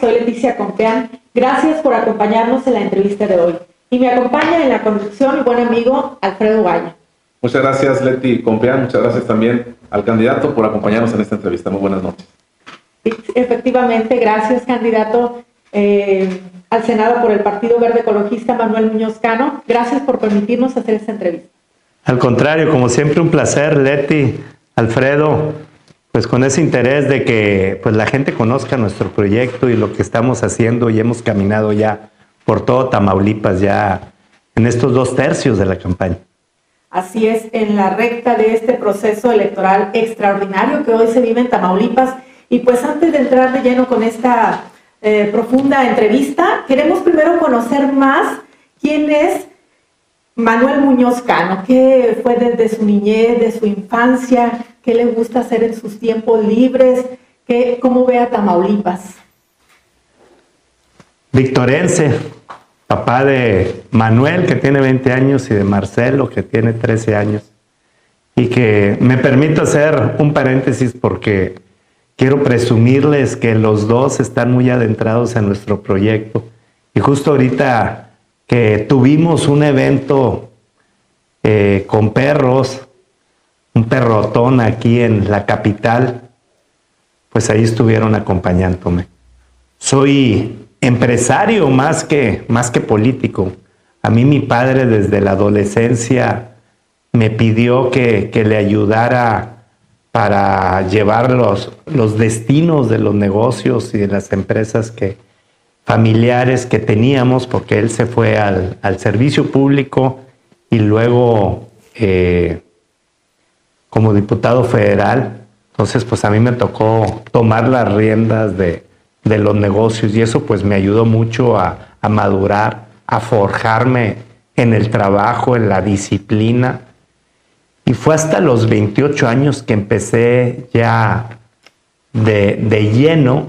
soy Leticia Compeán. Gracias por acompañarnos en la entrevista de hoy. Y me acompaña en la conducción mi buen amigo Alfredo Valle. Muchas gracias Leti Compeán, muchas gracias también al candidato por acompañarnos en esta entrevista. Muy buenas noches. Efectivamente, gracias candidato eh, al Senado por el Partido Verde Ecologista Manuel Muñoz Cano. Gracias por permitirnos hacer esta entrevista. Al contrario, como siempre un placer, Leti, Alfredo pues con ese interés de que pues la gente conozca nuestro proyecto y lo que estamos haciendo y hemos caminado ya por todo Tamaulipas ya en estos dos tercios de la campaña. Así es, en la recta de este proceso electoral extraordinario que hoy se vive en Tamaulipas. Y pues antes de entrar de lleno con esta eh, profunda entrevista, queremos primero conocer más quién es Manuel Muñoz Cano, qué fue desde su niñez, de su infancia, qué le gusta hacer en sus tiempos libres, qué, cómo ve a Tamaulipas. Victorense, papá de Manuel, que tiene 20 años, y de Marcelo, que tiene 13 años. Y que me permito hacer un paréntesis porque quiero presumirles que los dos están muy adentrados en nuestro proyecto. Y justo ahorita que tuvimos un evento eh, con perros, un perrotón aquí en la capital, pues ahí estuvieron acompañándome. Soy empresario más que, más que político. A mí mi padre desde la adolescencia me pidió que, le ayudara para llevar los, los, destinos de los negocios y de las empresas que, familiares que teníamos, porque él se fue al, servicio público y luego eh, como diputado federal. Entonces, pues a mí me tocó tomar las riendas de, los negocios y eso pues me ayudó mucho a, madurar, a forjarme en el trabajo, en la disciplina. Y fue hasta los 28 años que empecé ya de, lleno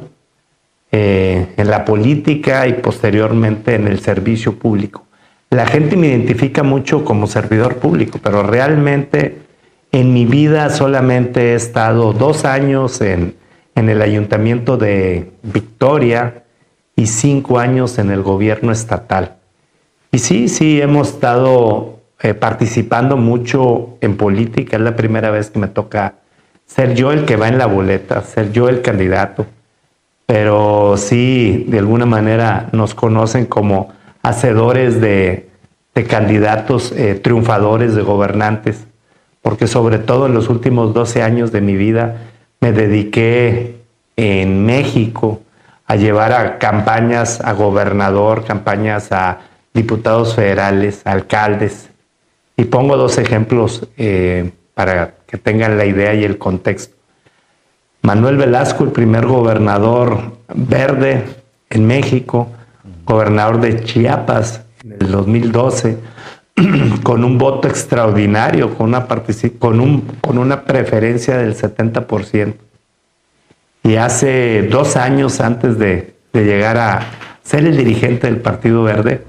eh, en la política y posteriormente en el servicio público. La gente me identifica mucho como servidor público, pero realmente en mi vida solamente he estado dos años en, el ayuntamiento de Victoria y cinco años en el gobierno estatal. Y sí, sí, hemos estado eh, participando mucho en política. Es la primera vez que me toca ser yo el que va en la boleta, ser yo el candidato. Pero sí, de alguna manera nos conocen como hacedores de, candidatos eh, triunfadores, de gobernantes porque sobre todo en los últimos 12 años de mi vida me dediqué en México a llevar a campañas a gobernador, campañas a diputados federales, alcaldes. Y pongo dos ejemplos eh, para que tengan la idea y el contexto. Manuel Velasco, el primer gobernador verde en México, gobernador de Chiapas en el 2012, con un voto extraordinario, con una, con, un, con una preferencia del 70%. Y hace dos años antes de, de llegar a ser el dirigente del Partido Verde,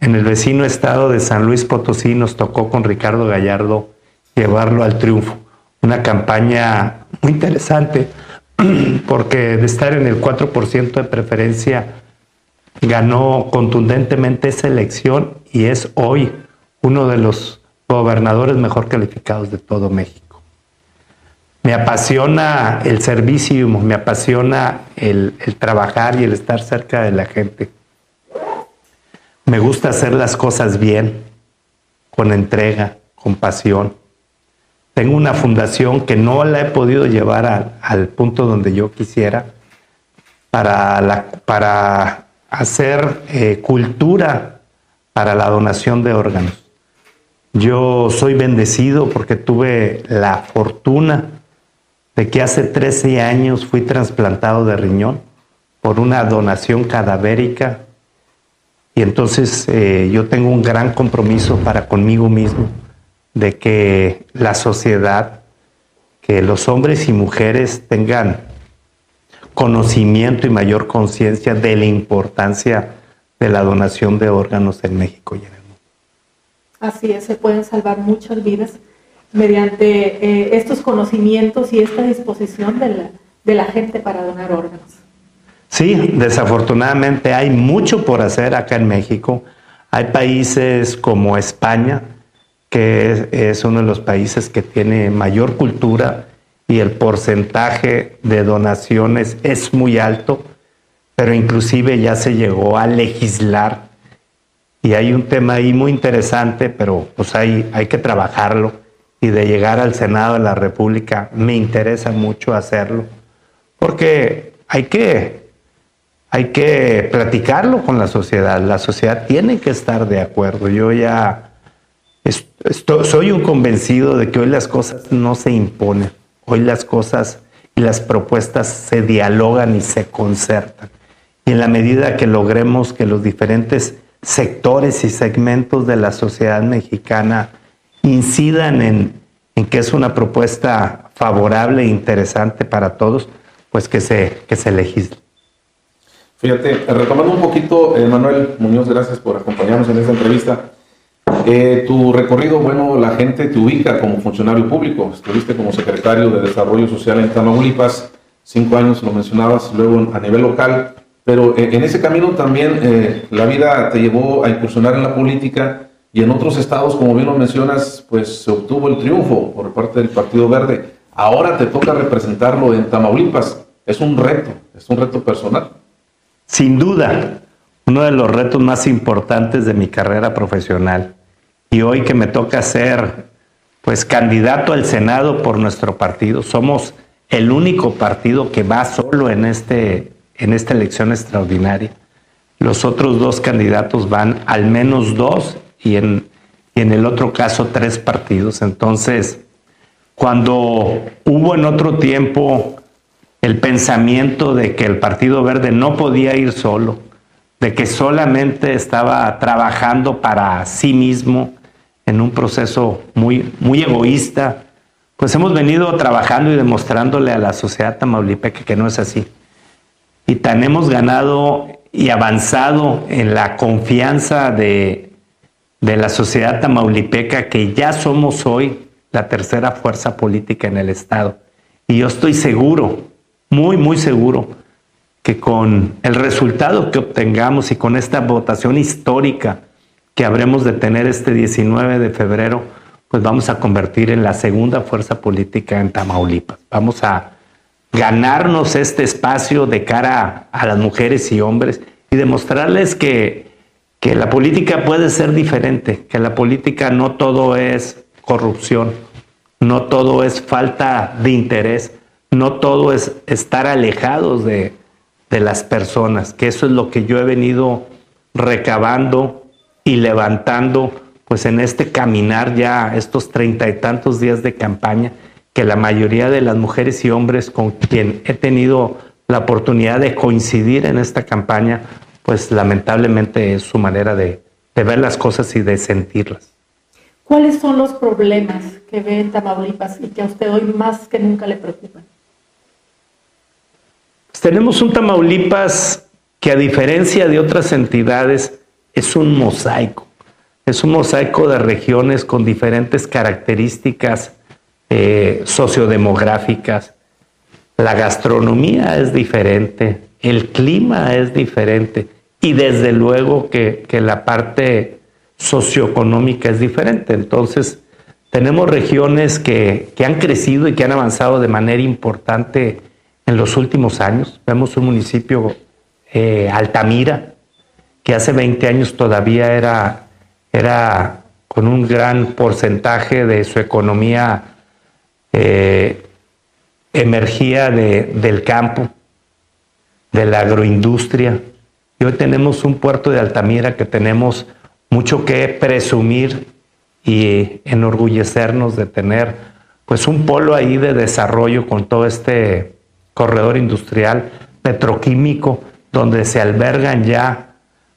en el vecino estado de San Luis Potosí nos tocó con Ricardo Gallardo llevarlo al triunfo. Una campaña muy interesante porque de estar en el 4% de preferencia ganó contundentemente esa elección y es hoy uno de los gobernadores mejor calificados de todo México. Me apasiona el servicio, me apasiona el, trabajar y el estar cerca de la gente. Me gusta hacer las cosas bien, con entrega, con pasión. Tengo una fundación que no la he podido llevar al punto donde yo quisiera para, para hacer eh, cultura para la donación de órganos. Yo soy bendecido porque tuve la fortuna de que hace 13 años fui trasplantado de riñón por una donación cadavérica y entonces eh, yo tengo un gran compromiso para conmigo mismo de que la sociedad que los hombres y mujeres tengan conocimiento y mayor conciencia de la importancia de la donación de órganos en México y en el mundo. Así es, se pueden salvar muchas vidas mediante eh, estos conocimientos y esta disposición de la, de la gente para donar órganos. Sí, desafortunadamente hay mucho por hacer acá en México. Hay países como España, que es, uno de los países que tiene mayor cultura y el porcentaje de donaciones es muy alto, pero inclusive ya se llegó a legislar y hay un tema ahí muy interesante, pero pues hay, hay que trabajarlo y de llegar al Senado de la República me interesa mucho hacerlo, porque hay que, hay que platicarlo con la sociedad, la sociedad tiene que estar de acuerdo. Yo ya soy un convencido de que hoy las cosas no se imponen, hoy las cosas y las propuestas se dialogan y se concertan. Y en la medida que logremos que los diferentes sectores y segmentos de la sociedad mexicana incidan en, que es una propuesta favorable e interesante para todos, pues que se, que se legisle. Fíjate, retomando un poquito, eh, Manuel Muñoz, gracias por acompañarnos en esta entrevista. Eh, tu recorrido, bueno, la gente te ubica como funcionario público. Estuviste como secretario de Desarrollo Social en Tamaulipas, cinco años lo mencionabas, luego a nivel local. Pero eh, en ese camino también eh, la vida te llevó a incursionar en la política y en otros estados, como bien lo mencionas, pues se obtuvo el triunfo por parte del Partido Verde. Ahora te toca representarlo en Tamaulipas. Es un reto, es un reto personal. Sin duda, uno de los retos más importantes de mi carrera profesional y hoy que me toca ser pues candidato al Senado por nuestro partido, somos el único partido que va solo en, este, en esta elección extraordinaria. Los otros dos candidatos van al menos dos y en, el otro caso tres partidos. Entonces, cuando hubo en otro tiempo el pensamiento de que el Partido Verde no podía ir solo, de que solamente estaba trabajando para sí mismo en un proceso muy, muy egoísta, pues hemos venido trabajando y demostrándole a la sociedad tamaulipeca que no es así. Y tan hemos ganado y avanzado en la confianza de, de la sociedad tamaulipeca que ya somos hoy la tercera fuerza política en el Estado. Y yo estoy seguro, muy, muy seguro, que con el resultado que obtengamos y con esta votación histórica que habremos de tener este 19 de febrero, pues vamos a convertir en la segunda fuerza política en Tamaulipas. Vamos a ganarnos este espacio de cara a, las mujeres y hombres y demostrarles que, que la política puede ser diferente, que la política no todo es corrupción, no todo es falta de interés, no todo es estar alejados de, de las personas, que eso es lo que yo he venido recabando y levantando, pues en este caminar ya estos treinta y tantos días de campaña, que la mayoría de las mujeres y hombres con quien he tenido la oportunidad de coincidir en esta campaña, pues lamentablemente es su manera de, de ver las cosas y de sentirlas. ¿Cuáles son los problemas que ve en Tamaulipas y que a usted hoy más que nunca le preocupan? tenemos un Tamaulipas que a diferencia de otras entidades es un mosaico. Es un mosaico de regiones con diferentes características eh, sociodemográficas. La gastronomía es diferente, el clima es diferente y desde luego que, la parte socioeconómica es diferente. Entonces, tenemos regiones que, que, han crecido y que han avanzado de manera importante en los últimos años. Vemos un municipio, eh, Altamira, que hace 20 años todavía era, era con un gran porcentaje de su economía eh, emergía del campo, de la agroindustria. Y hoy tenemos un puerto de Altamira que tenemos mucho que presumir y enorgullecernos de tener pues un polo ahí de desarrollo con todo este corredor industrial petroquímico, donde se albergan ya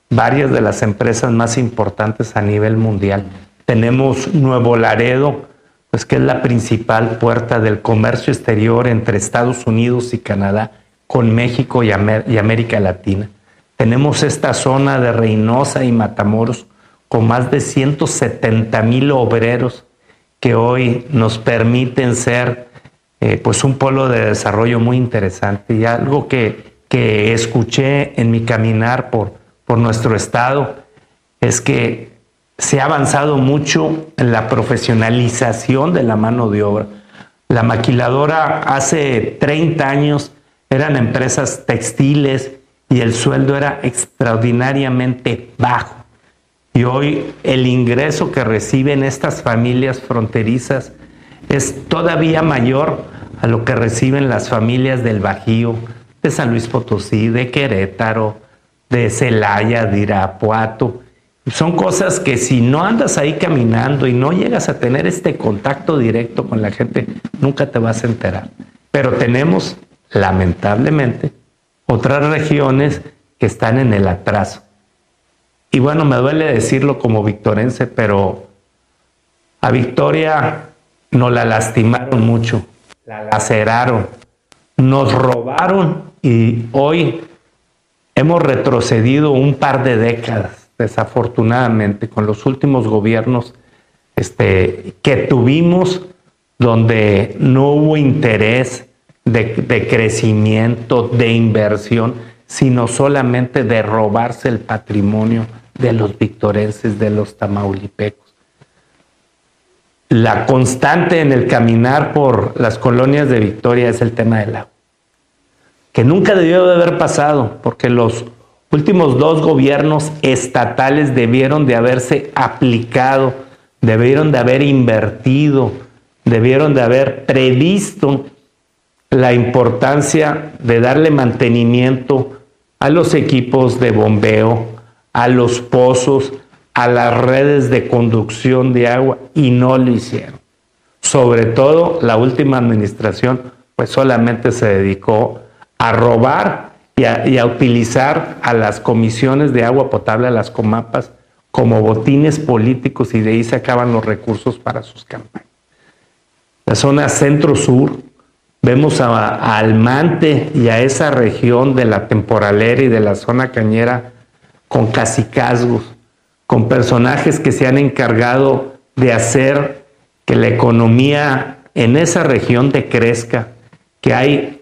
varias de las empresas más importantes a nivel mundial. Tenemos Nuevo Laredo pues que es la principal puerta del comercio exterior entre Estados Unidos y Canadá con México y, América Latina. Tenemos esta zona de Reynosa y Matamoros con más de 170 mil obreros que hoy nos permiten ser eh, pues un polo de desarrollo muy interesante y algo que, que escuché en mi caminar por, por nuestro estado es que se ha avanzado mucho en la profesionalización de la mano de obra. La maquiladora hace 30 años eran empresas textiles y el sueldo era extraordinariamente bajo. Y hoy el ingreso que reciben estas familias fronterizas es todavía mayor a lo que reciben las familias del Bajío, de San Luis Potosí, de Querétaro, de Celaya, de Irapuato. Son cosas que si no andas ahí caminando y no llegas a tener este contacto directo con la gente, nunca te vas a enterar. Pero tenemos, lamentablemente, otras regiones que están en el atraso. Y bueno, me duele decirlo como victorense, pero a Victoria nos la lastimaron mucho, la laceraron, nos robaron y hoy hemos retrocedido un par de décadas desafortunadamente, con los últimos gobiernos este, que tuvimos, donde no hubo interés de, crecimiento, de inversión, sino solamente de robarse el patrimonio de los victorenses, de los tamaulipecos. La constante en el caminar por las colonias de Victoria es el tema del agua, que nunca debió de haber pasado, porque los últimos dos gobiernos estatales debieron de haberse aplicado, debieron de haber invertido, debieron de haber previsto la importancia de darle mantenimiento a los equipos de bombeo, a los pozos, a las redes de conducción de agua y no lo hicieron. Sobre todo la última administración pues solamente se dedicó a robar y a, utilizar a las comisiones de agua potable, a las comapas, como botines políticos y de ahí se acaban los recursos para sus campañas. La zona centro-sur, vemos a, Almante y a esa región de la temporalera y de la zona cañera con casicazgos, con personajes que se han encargado de hacer que la economía en esa región decrezca, que hay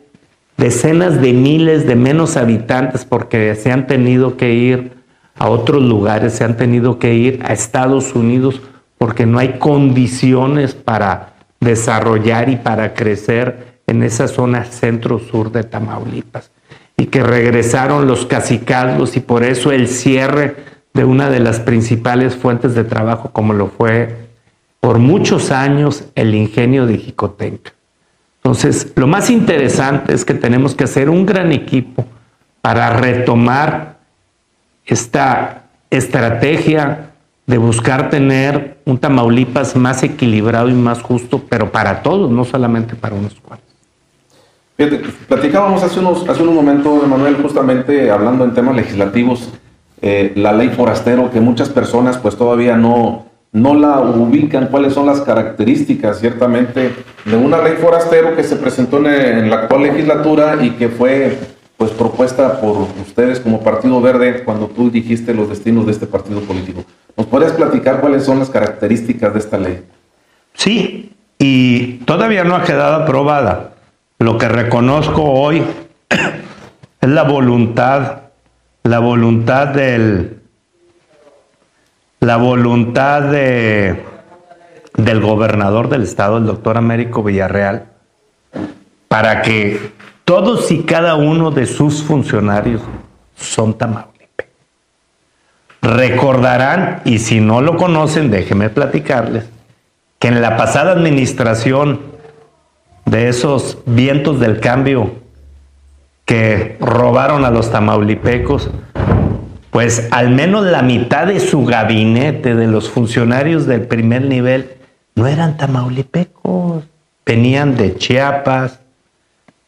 decenas de miles de menos habitantes porque se han tenido que ir a otros lugares, se han tenido que ir a Estados Unidos porque no hay condiciones para desarrollar y para crecer en esa zona centro-sur de Tamaulipas. Y que regresaron los cacicazgos y por eso el cierre de una de las principales fuentes de trabajo como lo fue por muchos años el ingenio de Jicotenca. Entonces, lo más interesante es que tenemos que hacer un gran equipo para retomar esta estrategia de buscar tener un Tamaulipas más equilibrado y más justo, pero para todos, no solamente para unos cuantos. Fíjate, platicábamos hace unos, hace un momento, Manuel, justamente hablando en temas legislativos, eh, la ley forastero, que muchas personas pues todavía no, no la ubican, cuáles son las características, ciertamente, de una ley forastero que se presentó en, la actual legislatura y que fue pues propuesta por ustedes como Partido Verde cuando tú dijiste los destinos de este partido político. ¿Nos podrías platicar cuáles son las características de esta ley? Sí, y todavía no ha quedado aprobada. Lo que reconozco hoy es la voluntad, la voluntad del, la voluntad de, del gobernador del estado, el doctor Américo Villarreal, para que todos y cada uno de sus funcionarios son Tamaulipas. Recordarán, y si no lo conocen, déjenme platicarles, que en la pasada administración de esos vientos del cambio que robaron a los tamaulipecos, pues al menos la mitad de su gabinete, de los funcionarios del primer nivel, no eran tamaulipecos, venían de Chiapas,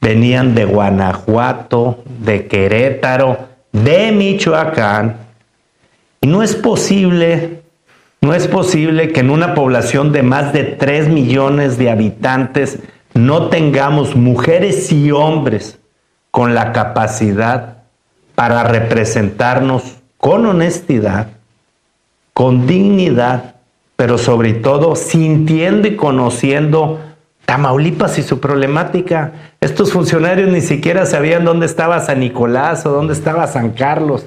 venían de Guanajuato, de Querétaro, de Michoacán. Y no es posible No es posible que en una población de más de 3 millones de habitantes no tengamos mujeres y hombres con la capacidad para representarnos con honestidad, con dignidad, pero sobre todo sintiendo y conociendo Tamaulipas y su problemática. Estos funcionarios ni siquiera sabían dónde estaba San Nicolás o dónde estaba San Carlos.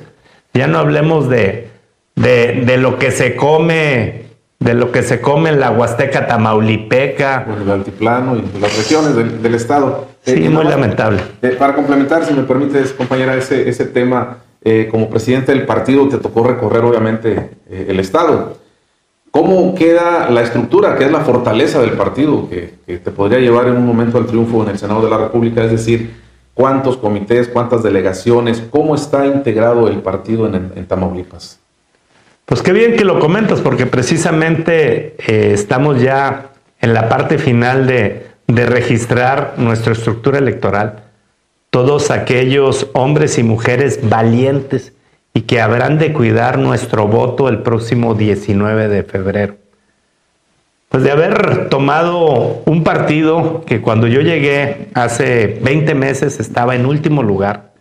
Ya no hablemos de, de, lo que se come, de lo que se come en la Huasteca Tamaulipeca. Bueno, el altiplano y las regiones del, estado. Sí, eh, muy lamentable. Eh, para complementar, si me permites, compañera, ese, ese tema, eh, como presidente del partido te tocó recorrer obviamente el estado. ¿Cómo queda la estructura, que es la fortaleza del partido, que, te podría llevar en un momento al triunfo en el Senado de la República? Es decir, ¿cuántos comités, cuántas delegaciones, cómo está integrado el partido en, Tamaulipas? Pues qué bien que lo comentas, porque precisamente eh, estamos ya en la parte final de, de registrar nuestra estructura electoral. Todos aquellos hombres y mujeres valientes y que habrán de cuidar nuestro voto el próximo 19 de febrero. Pues de haber tomado un partido que cuando yo llegué hace 20 meses estaba en último lugar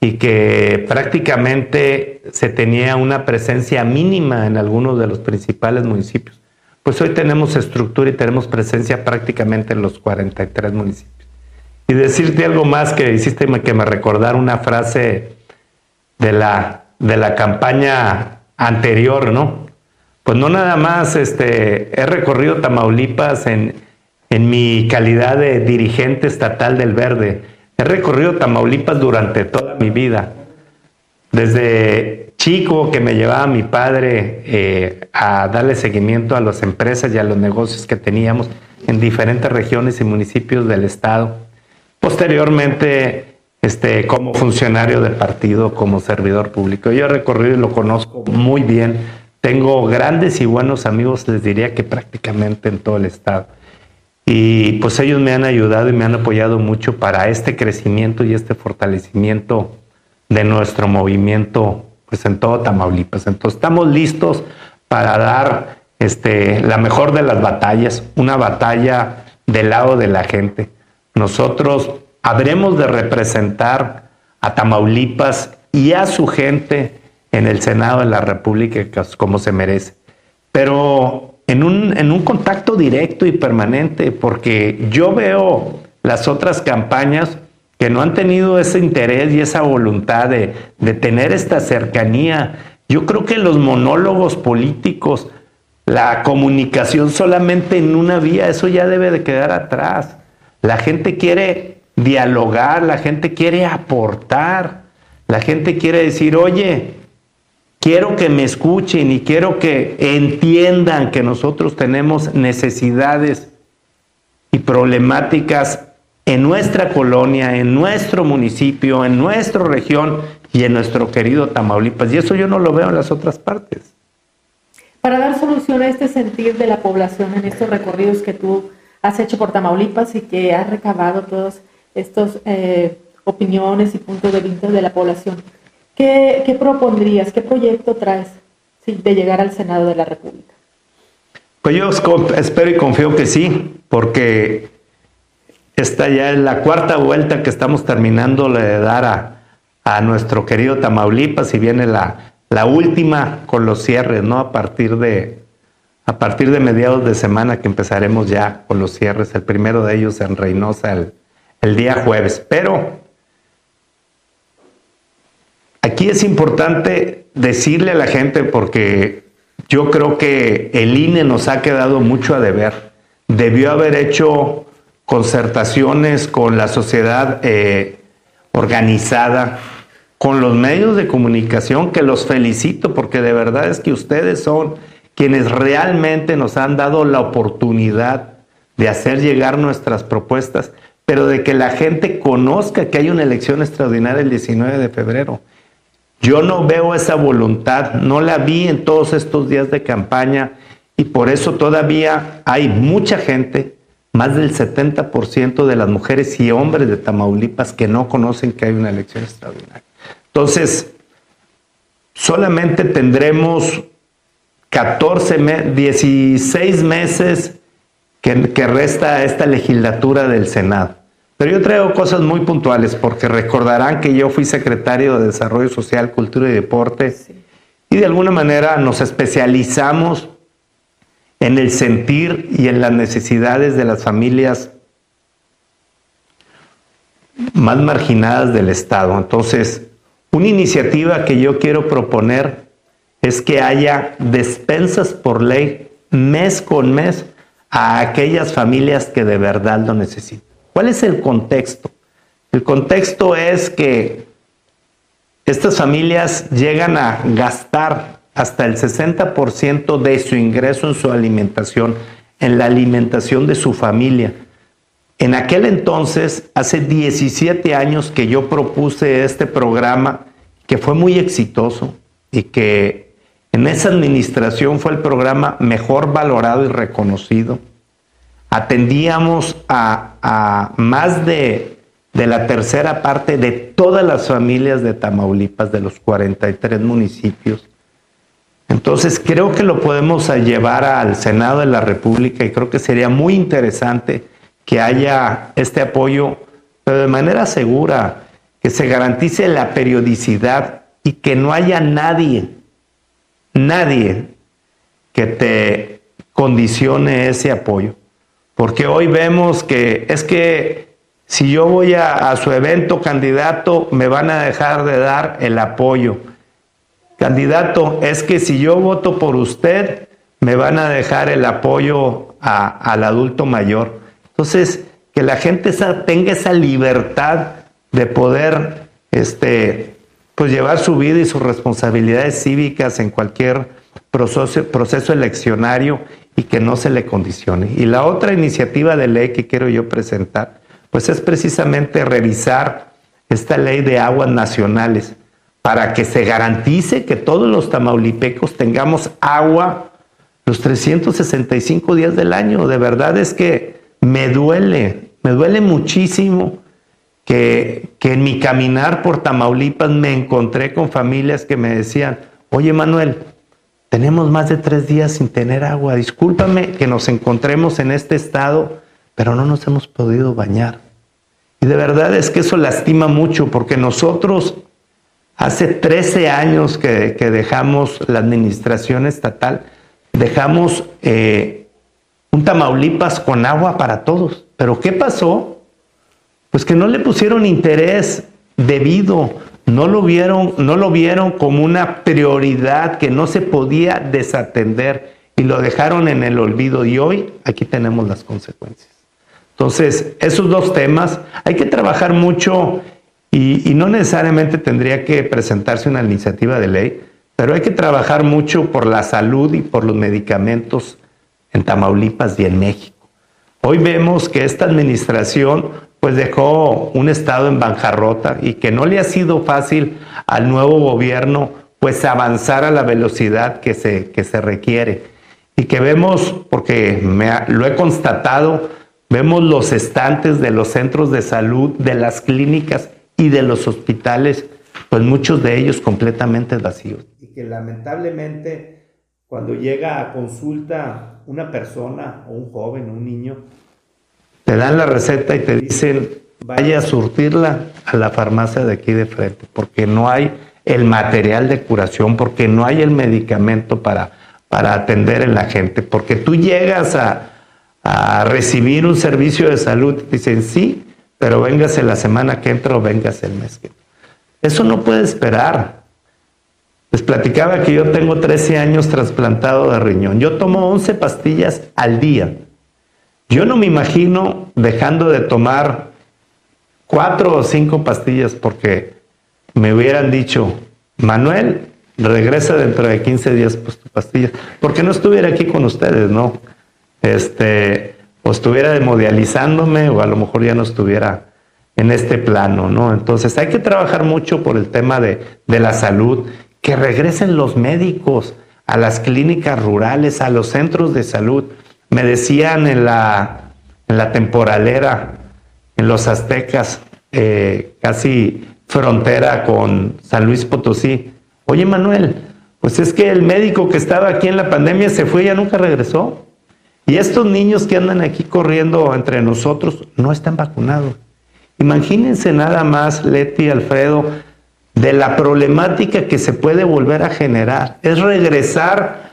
y que prácticamente se tenía una presencia mínima en algunos de los principales municipios. Pues hoy tenemos estructura y tenemos presencia prácticamente en los 43 municipios. Y decirte algo más que hiciste que me recordar una frase de la, de la campaña anterior, ¿no? Pues no nada más este, he recorrido Tamaulipas en, en mi calidad de dirigente estatal del Verde. He recorrido Tamaulipas durante toda mi vida. Desde chico que me llevaba mi padre eh, a darle seguimiento a las empresas y a los negocios que teníamos en diferentes regiones y municipios del estado. Posteriormente este, como funcionario de partido, como servidor público. Yo he recorrido y lo conozco muy bien. Tengo grandes y buenos amigos, les diría que prácticamente en todo el estado. Y pues ellos me han ayudado y me han apoyado mucho para este crecimiento y este fortalecimiento de nuestro movimiento pues en todo Tamaulipas. Entonces estamos listos para dar este, la mejor de las batallas, una batalla del lado de la gente. Nosotros habremos de representar a Tamaulipas y a su gente en el Senado de la República como se merece. Pero en un, en un contacto directo y permanente, porque yo veo las otras campañas que no han tenido ese interés y esa voluntad de, de tener esta cercanía. Yo creo que los monólogos políticos, la comunicación solamente en una vía, eso ya debe de quedar atrás. La gente quiere dialogar, la gente quiere aportar, la gente quiere decir, oye, quiero que me escuchen y quiero que entiendan que nosotros tenemos necesidades y problemáticas en nuestra colonia, en nuestro municipio, en nuestra región y en nuestro querido Tamaulipas. Y eso yo no lo veo en las otras partes. Para dar solución a este sentir de la población en estos recorridos que tú has hecho por Tamaulipas y que has recabado todos estas eh, opiniones y puntos de vista de la población. ¿Qué, propondrías? ¿Qué proyecto traes de llegar al Senado de la República? Pues yo espero y confío que sí, porque esta ya es la cuarta vuelta que estamos terminando de dar a, nuestro querido Tamaulipas y viene la, la última con los cierres, ¿no? A partir de, a partir de mediados de semana que empezaremos ya con los cierres, el primero de ellos en Reynosa el, el día jueves. Pero aquí es importante decirle a la gente porque yo creo que el INE nos ha quedado mucho a deber. Debió haber hecho concertaciones con la sociedad eh, organizada, con los medios de comunicación, que los felicito porque de verdad es que ustedes son quienes realmente nos han dado la oportunidad de hacer llegar nuestras propuestas pero de que la gente conozca que hay una elección extraordinaria el 19 de febrero. Yo no veo esa voluntad, no la vi en todos estos días de campaña y por eso todavía hay mucha gente, más del 70% de las mujeres y hombres de Tamaulipas que no conocen que hay una elección extraordinaria. Entonces, solamente tendremos 14, 16 meses que, que resta esta legislatura del Senado. Pero yo traigo cosas muy puntuales porque recordarán que yo fui secretario de Desarrollo Social, Cultura y Deporte y de alguna manera nos especializamos en el sentir y en las necesidades de las familias más marginadas del Estado. Entonces, una iniciativa que yo quiero proponer es que haya despensas por ley mes con mes a aquellas familias que de verdad lo necesitan. ¿Cuál es el contexto? El contexto es que estas familias llegan a gastar hasta el 60% de su ingreso en su alimentación, en la alimentación de su familia. En aquel entonces, hace 17 años que yo propuse este programa, que fue muy exitoso y que en esa administración fue el programa mejor valorado y reconocido atendíamos a, más de, de, la tercera parte de todas las familias de Tamaulipas, de los 43 municipios. Entonces creo que lo podemos llevar al Senado de la República y creo que sería muy interesante que haya este apoyo, pero de manera segura, que se garantice la periodicidad y que no haya nadie, nadie que te condicione ese apoyo. Porque hoy vemos que es que si yo voy a, su evento candidato, me van a dejar de dar el apoyo. Candidato, es que si yo voto por usted, me van a dejar el apoyo al adulto mayor. Entonces, que la gente tenga esa libertad de poder este, pues llevar su vida y sus responsabilidades cívicas en cualquier proceso, proceso eleccionario y que no se le condicione. Y la otra iniciativa de ley que quiero yo presentar, pues es precisamente revisar esta ley de aguas nacionales para que se garantice que todos los tamaulipecos tengamos agua los 365 días del año. De verdad es que me duele, me duele muchísimo que, que en mi caminar por Tamaulipas me encontré con familias que me decían, oye Manuel, tenemos más de tres días sin tener agua. Discúlpame que nos encontremos en este estado, pero no nos hemos podido bañar. Y de verdad es que eso lastima mucho porque nosotros hace 13 años que, dejamos la administración estatal, dejamos eh, un Tamaulipas con agua para todos. Pero ¿qué pasó? Pues que no le pusieron interés debido no lo vieron, no lo vieron como una prioridad que no se podía desatender y lo dejaron en el olvido y hoy aquí tenemos las consecuencias. Entonces, esos dos temas hay que trabajar mucho y, y no necesariamente tendría que presentarse una iniciativa de ley, pero hay que trabajar mucho por la salud y por los medicamentos en Tamaulipas y en México. Hoy vemos que esta administración pues dejó un estado en bancarrota y que no le ha sido fácil al nuevo gobierno pues avanzar a la velocidad que se, que se requiere. Y que vemos, porque me, lo he constatado, vemos los estantes de los centros de salud, de las clínicas y de los hospitales, pues muchos de ellos completamente vacíos. Y que lamentablemente cuando llega a consulta una persona o un joven o un niño, te dan la receta y te dicen, vaya a surtirla a la farmacia de aquí de frente, porque no hay el material de curación, porque no hay el medicamento para, para atender a la gente, porque tú llegas a, a recibir un servicio de salud, y dicen sí, pero véngase la semana que entra o véngase el mes que entra. Eso no puede esperar. Les platicaba que yo tengo 13 años trasplantado de riñón. Yo tomo 11 pastillas al día. Yo no me imagino dejando de tomar cuatro o cinco pastillas porque me hubieran dicho, Manuel, regresa dentro de 15 días pues tu pastilla, porque no estuviera aquí con ustedes, ¿no? Este, o estuviera demodializándome o a lo mejor ya no estuviera en este plano, ¿no? Entonces hay que trabajar mucho por el tema de, de la salud, que regresen los médicos a las clínicas rurales, a los centros de salud. Me decían en la, en la temporalera, en los aztecas, eh, casi frontera con San Luis Potosí, oye Manuel, Pues es que el médico que estaba aquí en la pandemia se fue y ya nunca regresó. Y estos niños que andan aquí corriendo entre nosotros no están vacunados. Imagínense nada más, Leti, Alfredo, de la problemática que se puede volver a generar. Es regresar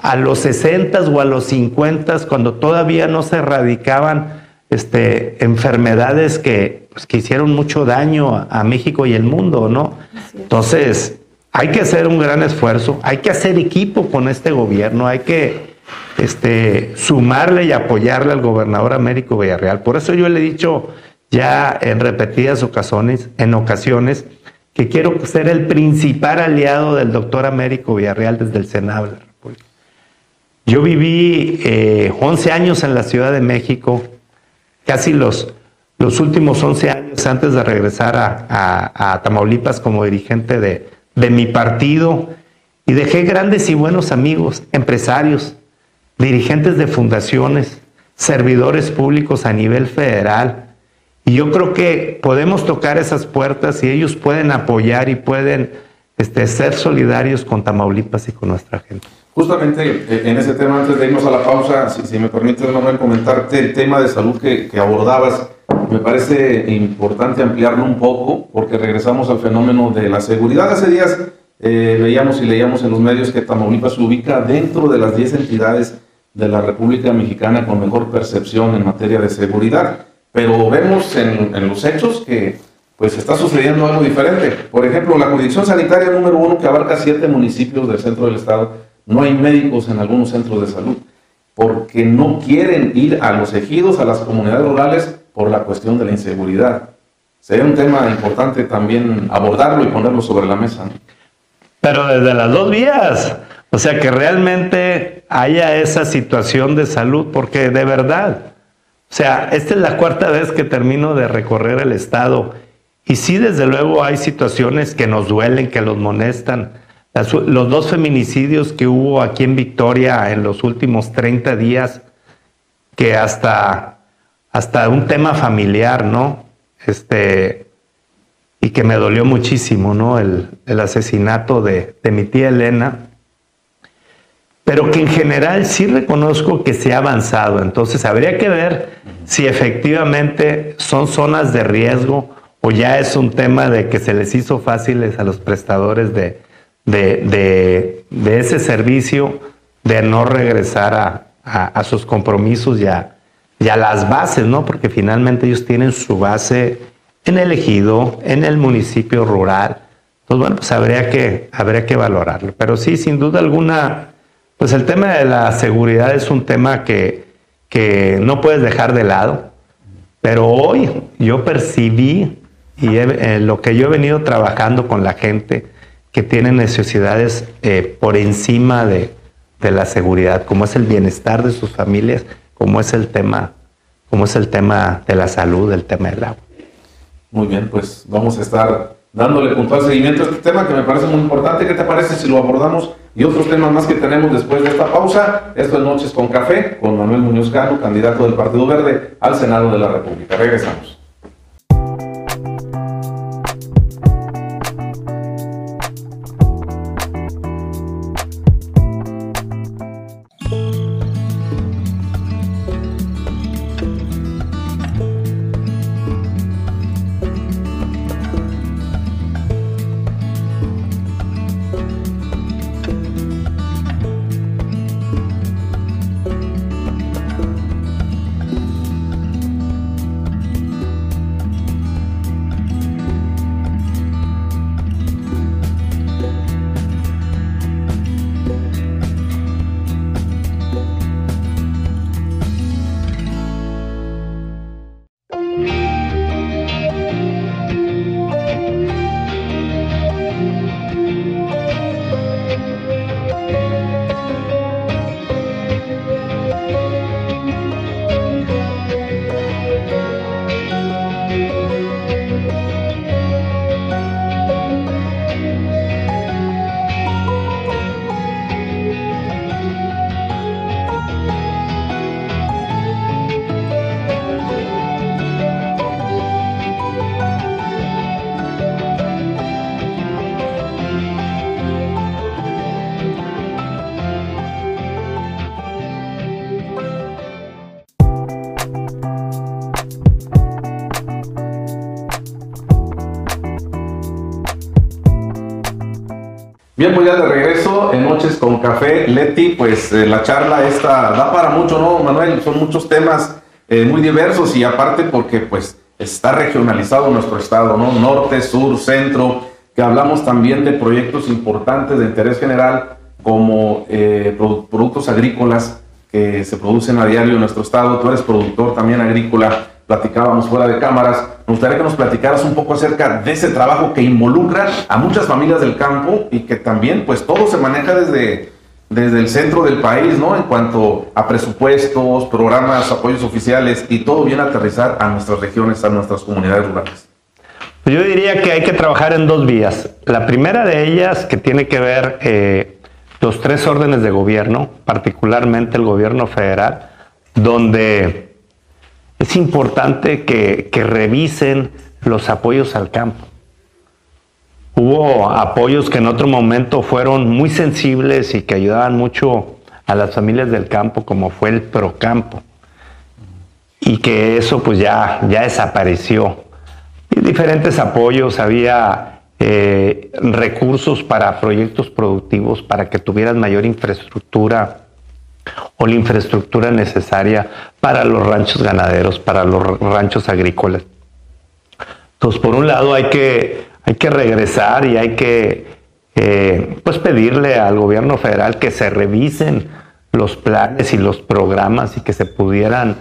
a los 60 o a los 50 cuando todavía no se erradicaban este, enfermedades que, pues, que hicieron mucho daño a, a, México y el mundo, ¿no? Entonces, hay que hacer un gran esfuerzo, hay que hacer equipo con este gobierno, hay que este, sumarle y apoyarle al gobernador Américo Villarreal. Por eso yo le he dicho ya en repetidas ocasiones, en ocasiones, que quiero ser el principal aliado del doctor Américo Villarreal desde el Senado de la República. Yo viví eh, 11 años en la Ciudad de México, casi los, los últimos 11 años antes de regresar a, a, a Tamaulipas como dirigente de, de mi partido, y dejé grandes y buenos amigos, empresarios, dirigentes de fundaciones, servidores públicos a nivel federal. Y yo creo que podemos tocar esas puertas y ellos pueden apoyar y pueden este, ser solidarios con Tamaulipas y con nuestra gente. Justamente eh, en ese tema, antes de irnos a la pausa, si, si me permite, Manuel, comentarte el tema de salud que, que, abordabas. Me parece importante ampliarlo un poco porque regresamos al fenómeno de la seguridad. Hace días eh, veíamos y leíamos en los medios que Tamaulipas se ubica dentro de las 10 entidades de la República Mexicana con mejor percepción en materia de seguridad. Pero vemos en, en los hechos que pues está sucediendo algo diferente. Por ejemplo, la jurisdicción sanitaria número uno que abarca siete municipios del centro del estado, no hay médicos en algunos centros de salud porque no quieren ir a los ejidos, a las comunidades rurales por la cuestión de la inseguridad. Sería un tema importante también abordarlo y ponerlo sobre la mesa. Pero desde las dos vías, o sea, que realmente haya esa situación de salud, porque de verdad, sea, esta es la cuarta vez que termino de recorrer el estado y sí, desde luego hay situaciones que nos duelen, que los molestan. Los dos feminicidios que hubo aquí en Victoria en los últimos 30 días, que hasta, hasta un tema familiar, ¿no? Este, y que me dolió muchísimo, ¿no? El, asesinato de mi tía Elena pero que en general sí reconozco que se ha avanzado. Entonces habría que ver si efectivamente son zonas de riesgo o ya es un tema de que se les hizo fáciles a los prestadores de, de, de, ese servicio de no regresar a, a, sus compromisos y a, las bases, ¿no? Porque finalmente ellos tienen su base en el ejido, en el municipio rural. Entonces, bueno, pues habría que, habría que valorarlo. Pero sí, sin duda alguna, pues el tema de la seguridad es un tema que, que no puedes dejar de lado. Pero hoy yo percibí y eh, lo que yo he venido trabajando con la gente que tiene necesidades eh, por encima de, de, la seguridad, como es el bienestar de sus familias, como es el tema, como es el tema de la salud, el tema del agua. Muy bien, pues vamos a estar dándole puntual seguimiento a este tema que me parece muy importante. ¿Qué te parece si lo abordamos? Y otros temas más que tenemos después de esta pausa. Esto es Noches con Café, con Manuel Muñoz Cano, candidato del Partido Verde al Senado de la República. Regresamos. Bien, pues ya de regreso en Noches con Café. Leti, pues eh, la charla esta da para mucho, ¿no, Manuel? Son muchos temas eh, muy diversos y aparte porque pues está regionalizado nuestro estado, ¿no? Norte, sur, centro, que hablamos también de proyectos importantes de interés general como eh, productos agrícolas que se producen a diario en nuestro estado. Tú eres productor también agrícola platicábamos fuera de cámaras. Me gustaría que nos platicaras un poco acerca de ese trabajo que involucra a muchas familias del campo y que también, pues, todo se maneja desde, desde el centro del país, ¿no? En cuanto a presupuestos, programas, apoyos oficiales y todo bien aterrizar a nuestras regiones, a nuestras comunidades rurales. Yo diría que hay que trabajar en dos vías. La primera de ellas, que tiene que ver eh, los tres órdenes de gobierno, particularmente el gobierno federal, donde es importante que, revisen los apoyos al campo. Hubo apoyos que en otro momento fueron muy sensibles y que ayudaban mucho a las familias del campo, como fue el Procampo, y que eso pues ya, ya desapareció. Y diferentes apoyos, había eh, recursos para proyectos productivos, para que tuvieran mayor infraestructura o la infraestructura necesaria para los ranchos ganaderos, para los ranchos agrícolas. Entonces, por un lado hay que, hay que regresar y hay que eh, pues pedirle al gobierno federal que se revisen los planes y los programas y que se pudieran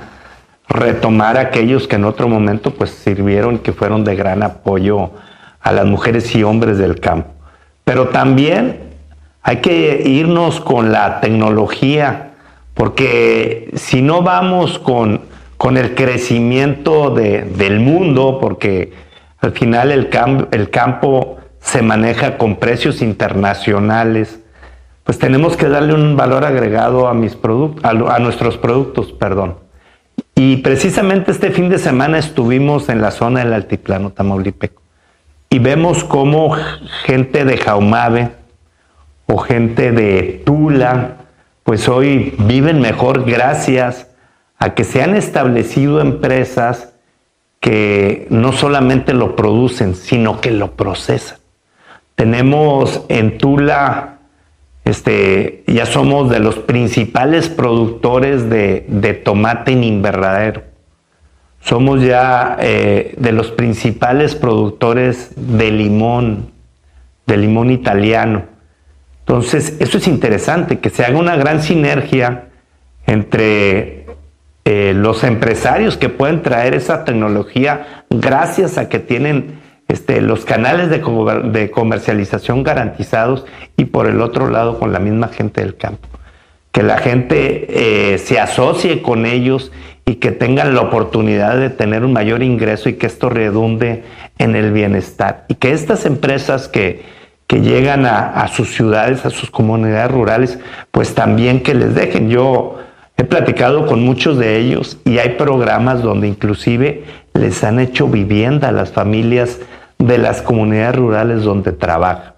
retomar aquellos que en otro momento pues sirvieron, que fueron de gran apoyo a las mujeres y hombres del campo. Pero también hay que irnos con la tecnología porque si no vamos con, el crecimiento del mundo, porque al final el, el campo se maneja con precios internacionales, pues tenemos que darle un valor agregado a, mis a, nuestros productos, perdón. Y precisamente este fin de semana estuvimos en la zona del altiplano tamaulipeco y vemos cómo gente de Jaumave o gente de Tula, pues hoy viven mejor gracias a que se han establecido empresas que no solamente lo producen, sino que lo procesan. Tenemos en Tula, este, ya somos de los principales productores de, tomate en invernadero. Somos ya eh, de los principales productores de limón, de limón italiano. Entonces, eso es interesante, que se haga una gran sinergia entre eh, los empresarios que pueden traer esa tecnología gracias a que tienen este, los canales de, comercialización garantizados y por el otro lado con la misma gente del campo. Que la gente eh, se asocie con ellos y que tengan la oportunidad de tener un mayor ingreso y que esto redunde en el bienestar. Y que estas empresas que, que llegan a, sus ciudades, a sus comunidades rurales, pues también que les dejen. Yo he platicado con muchos de ellos y hay programas donde inclusive les han hecho vivienda a las familias de las comunidades rurales donde trabajan.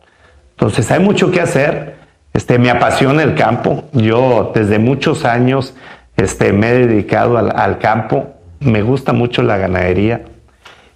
Entonces hay mucho que hacer. Este, me apasiona el campo. Yo desde muchos años este, me he dedicado al, al campo. Me gusta mucho la ganadería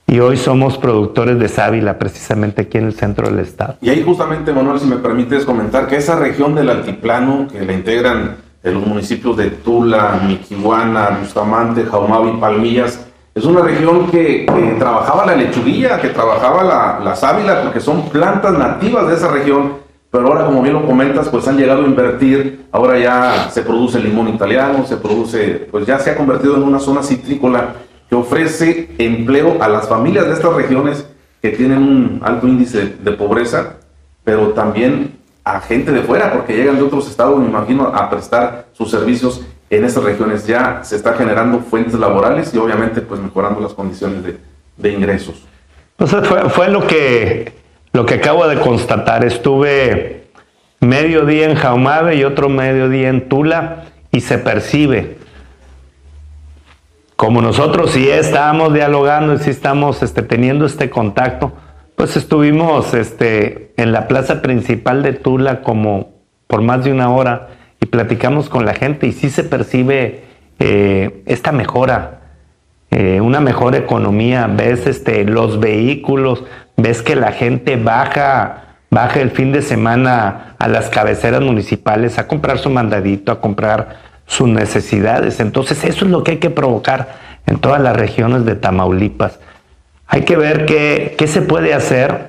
y hoy somos productores de sábila precisamente aquí en el centro del estado. Y ahí justamente, Manuel, si me permites comentar que esa región del altiplano que la integran los municipios de Tula, Miquihuana, Bustamante, Jaumavi y Palmillas, es una región que, trabajaba la lechuguilla, que trabajaba la, la porque son plantas nativas de esa región, pero ahora, como bien lo comentas, pues han llegado a invertir, ahora ya se produce limón italiano, se produce, pues ya se ha convertido en una zona citrícola que ofrece empleo a las familias de estas regiones que tienen un alto índice de pobreza, pero también a gente de fuera, porque llegan de otros estados, me imagino, a prestar sus servicios en estas regiones. Ya se está generando fuentes laborales y obviamente pues mejorando las condiciones de, ingresos. Entonces fue, fue, lo, que, lo que acabo de constatar. Estuve medio día en Jaumave y otro medio día en Tula y se percibe como nosotros sí estábamos dialogando y sí estamos este, teniendo este contacto, pues estuvimos este, en la plaza principal de Tula como por más de una hora y platicamos con la gente y sí se percibe eh, esta mejora, eh, una mejor economía, ves este, los vehículos, ves que la gente baja baje el fin de semana a las cabeceras municipales a comprar su mandadito, a comprar sus necesidades. Entonces eso es lo que hay que provocar en todas las regiones de Tamaulipas. Hay que ver qué, qué se puede hacer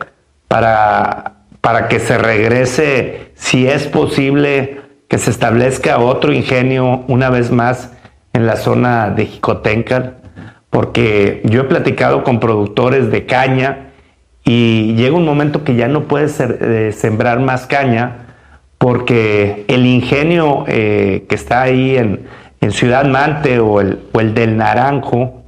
para, para que se regrese, si es posible, que se establezca otro ingenio una vez más en la zona de Jicotencal, porque yo he platicado con productores de caña y llega un momento que ya no puedes eh, sembrar más caña porque el ingenio eh, que está ahí en, Ciudad Mante o el, o el del Naranjo,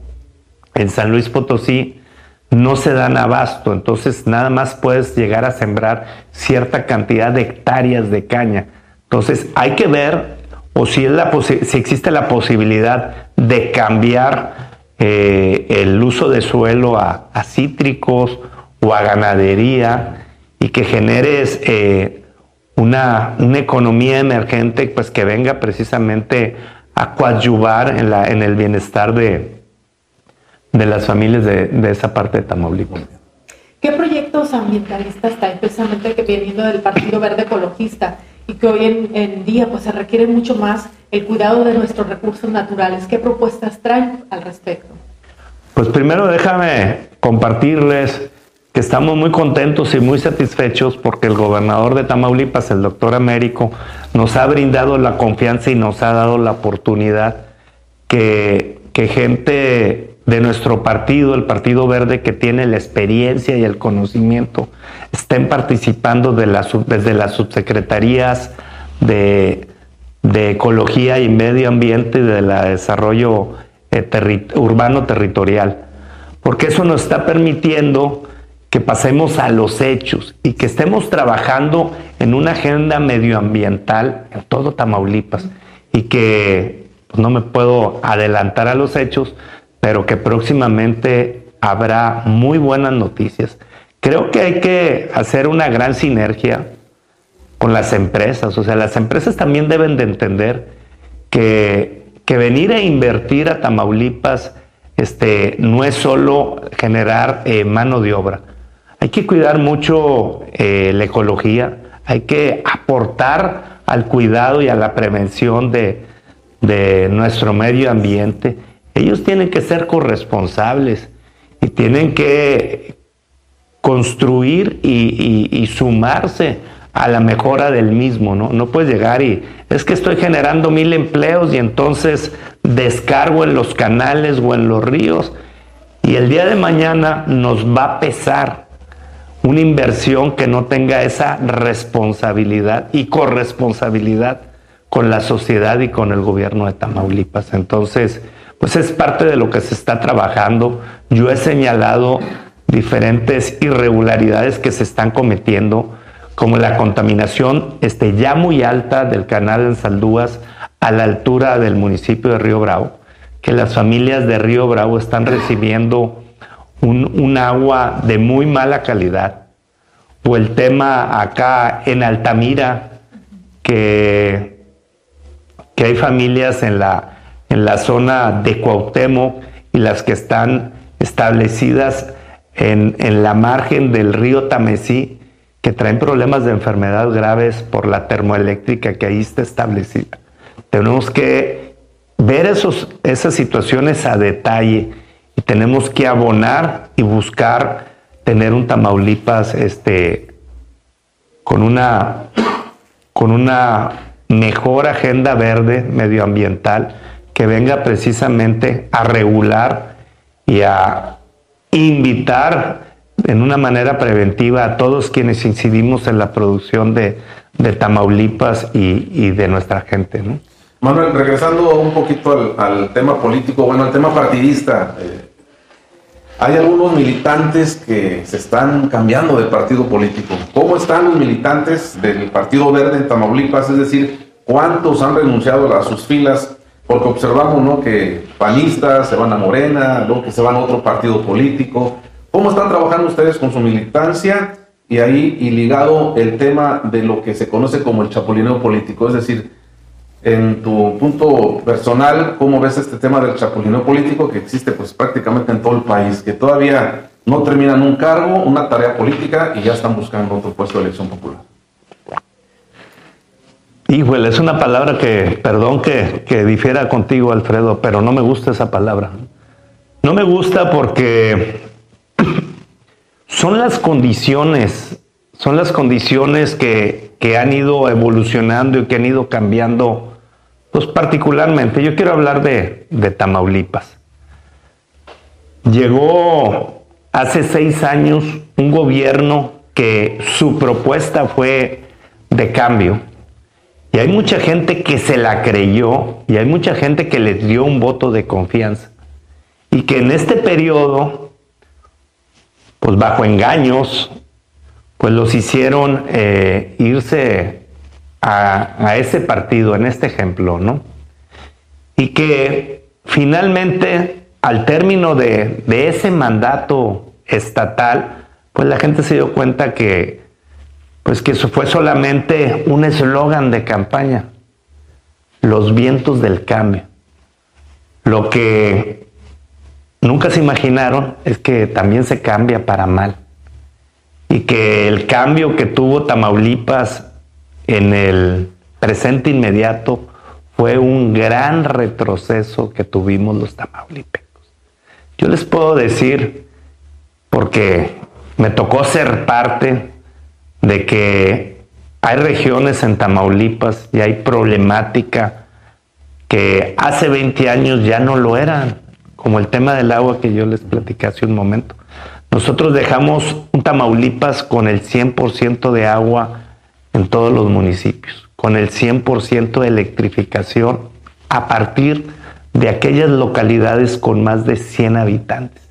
en San Luis Potosí, no se dan abasto, entonces nada más puedes llegar a sembrar cierta cantidad de hectáreas de caña. Entonces hay que ver o si, es la si existe la posibilidad de cambiar eh, el uso de suelo a, cítricos o a ganadería y que generes eh, una, economía emergente pues que venga precisamente a coadyuvar en, la, en el bienestar de, de las familias de, de esa parte de Tamaulipas. ¿Qué proyectos ambientalistas está precisamente que viniendo del Partido Verde Ecologista? y que hoy en, día pues se requiere mucho más el cuidado de nuestros recursos naturales. ¿Qué propuestas traen al respecto? Pues primero déjame compartirles que estamos muy contentos y muy satisfechos porque el gobernador de Tamaulipas, el doctor Américo, nos ha brindado la confianza y nos ha dado la oportunidad que, gente de nuestro partido, el Partido Verde, que tiene la experiencia y el conocimiento, estén participando de desde las subsecretarías de, Ecología y Medio Ambiente y de Desarrollo eh, Urbano Territorial. Porque eso nos está permitiendo que pasemos a los hechos y que estemos trabajando en una agenda medioambiental en todo Tamaulipas y que pues, no me puedo adelantar a los hechos, pero que próximamente habrá muy buenas noticias. Creo que hay que hacer una gran sinergia con las empresas, o sea, las empresas también deben de entender que, que venir a invertir a Tamaulipas este, no es solo generar eh, mano de obra, hay que cuidar mucho eh, la ecología, hay que aportar al cuidado y a la prevención de, nuestro medio ambiente ellos tienen que ser corresponsables y tienen que construir y, sumarse a la mejora del mismo, ¿no? No puedes llegar y es que estoy generando mil empleos y entonces descargo en los canales o en los ríos y el día de mañana nos va a pesar una inversión que no tenga esa responsabilidad y corresponsabilidad con la sociedad y con el gobierno de Tamaulipas. Entonces, pues es parte de lo que se está trabajando. Yo he señalado diferentes irregularidades que se están cometiendo, como la contaminación este, ya muy alta del canal en Saldúas a la altura del municipio de Río Bravo, que las familias de Río Bravo están recibiendo un, agua de muy mala calidad, o el tema acá en Altamira, que, que hay familias en la, en la zona de Cuauhtémoc y las que están establecidas en, la margen del río Tamesí, que traen problemas de enfermedad graves por la termoeléctrica que ahí está establecida. Tenemos que ver esos, esas situaciones a detalle tenemos que abonar y buscar tener un Tamaulipas este, con, una, con una mejor agenda verde medioambiental que venga precisamente a regular y a invitar en una manera preventiva a todos quienes incidimos en la producción de, Tamaulipas y, de nuestra gente. ¿no? Manuel, regresando un poquito al, tema político, bueno, al tema partidista, eh, hay algunos militantes que se están cambiando de partido político. ¿Cómo están los militantes del Partido Verde en Tamaulipas? Es decir, ¿cuántos han renunciado a sus filas porque observamos ¿no? que panistas se van a Morena, luego que se van a otro partido político. ¿Cómo están trabajando ustedes con su militancia? Y ahí, y ligado el tema de lo que se conoce como el chapulineo político, es decir, en tu punto personal, ¿cómo ves este tema del chapulineo político que existe pues prácticamente en todo el país? Que todavía no terminan un cargo, una tarea política y ya están buscando otro puesto de elección popular. Híjole, es una palabra que, perdón que, que difiera contigo, Alfredo, pero no me gusta esa palabra. No me gusta porque son las condiciones, son las condiciones que, que han ido evolucionando y que han ido cambiando, pues particularmente, yo quiero hablar de, de Tamaulipas. Llegó hace seis años un gobierno que su propuesta fue de cambio. Y hay mucha gente que se la creyó y hay mucha gente que les dio un voto de confianza. Y que en este periodo, pues bajo engaños, pues los hicieron eh, irse a, ese partido, en este ejemplo, ¿no? Y que finalmente, al término de, de ese mandato estatal, pues la gente se dio cuenta que, pues que eso fue solamente un eslogan de campaña, los vientos del cambio. Lo que nunca se imaginaron es que también se cambia para mal y que el cambio que tuvo Tamaulipas en el presente inmediato fue un gran retroceso que tuvimos los tamaulipecos. Yo les puedo decir, porque me tocó ser parte de que hay regiones en Tamaulipas y hay problemática que hace 20 años ya no lo eran, como el tema del agua que yo les platicé hace un momento. Nosotros dejamos un Tamaulipas con el 100% de agua en todos los municipios, con el 100% de electrificación a partir de aquellas localidades con más de 100 habitantes.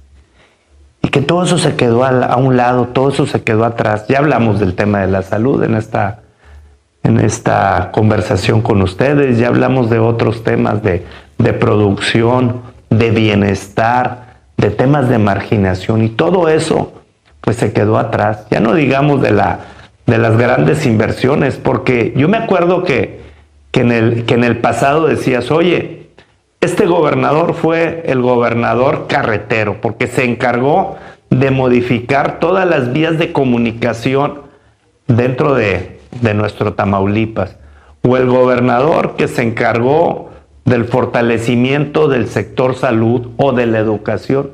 Y que todo eso se quedó a, un lado, todo eso se quedó atrás. Ya hablamos del tema de la salud en esta, en esta conversación con ustedes, ya hablamos de otros temas de, de producción, de bienestar, de temas de marginación y todo eso pues se quedó atrás. Ya no digamos de, la, de las grandes inversiones, porque yo me acuerdo que, que, en el, que en el pasado decías, oye, este gobernador fue el gobernador carretero, porque se encargó de modificar todas las vías de comunicación dentro de, de nuestro Tamaulipas, o el gobernador que se encargó del fortalecimiento del sector salud o de la educación.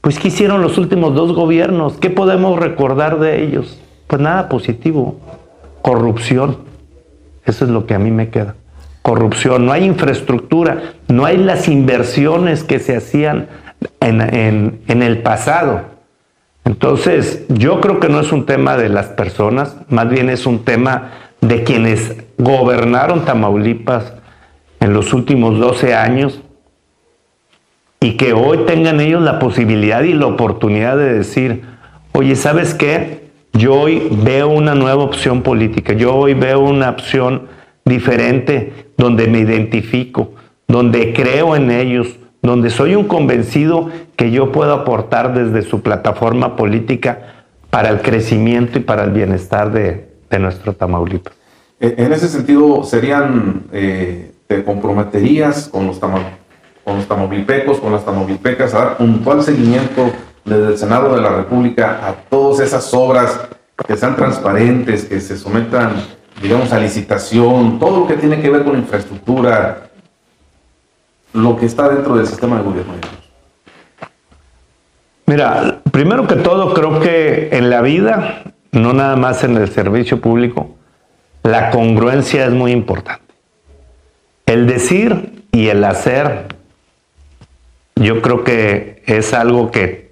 Pues, ¿qué hicieron los últimos dos gobiernos? ¿Qué podemos recordar de ellos? Pues nada positivo. Corrupción. Eso es lo que a mí me queda. Corrupción. No hay infraestructura. No hay las inversiones que se hacían en, en el pasado. Entonces, yo creo que no es un tema de las personas, más bien es un tema de quienes gobernaron Tamaulipas en los últimos 12 años y que hoy tengan ellos la posibilidad y la oportunidad de decir, oye, ¿sabes qué? Yo hoy veo una nueva opción política, yo hoy veo una opción diferente donde me identifico, donde creo en ellos, donde soy un convencido que yo puedo aportar desde su plataforma política para el crecimiento y para el bienestar de, de nuestro Tamaulipas. En ese sentido, serían eh, te comprometerías con los, con los tamaulipecos, con las tamaulipecas, a dar puntual seguimiento desde el Senado de la República a todas esas obras que sean transparentes, que se sometan, digamos, a licitación, todo lo que tiene que ver con infraestructura, lo que está dentro del sistema de gobierno. Mira, primero que todo, creo que en la vida, no nada más en el servicio público, la congruencia es muy importante. El decir y el hacer, yo creo que es algo que,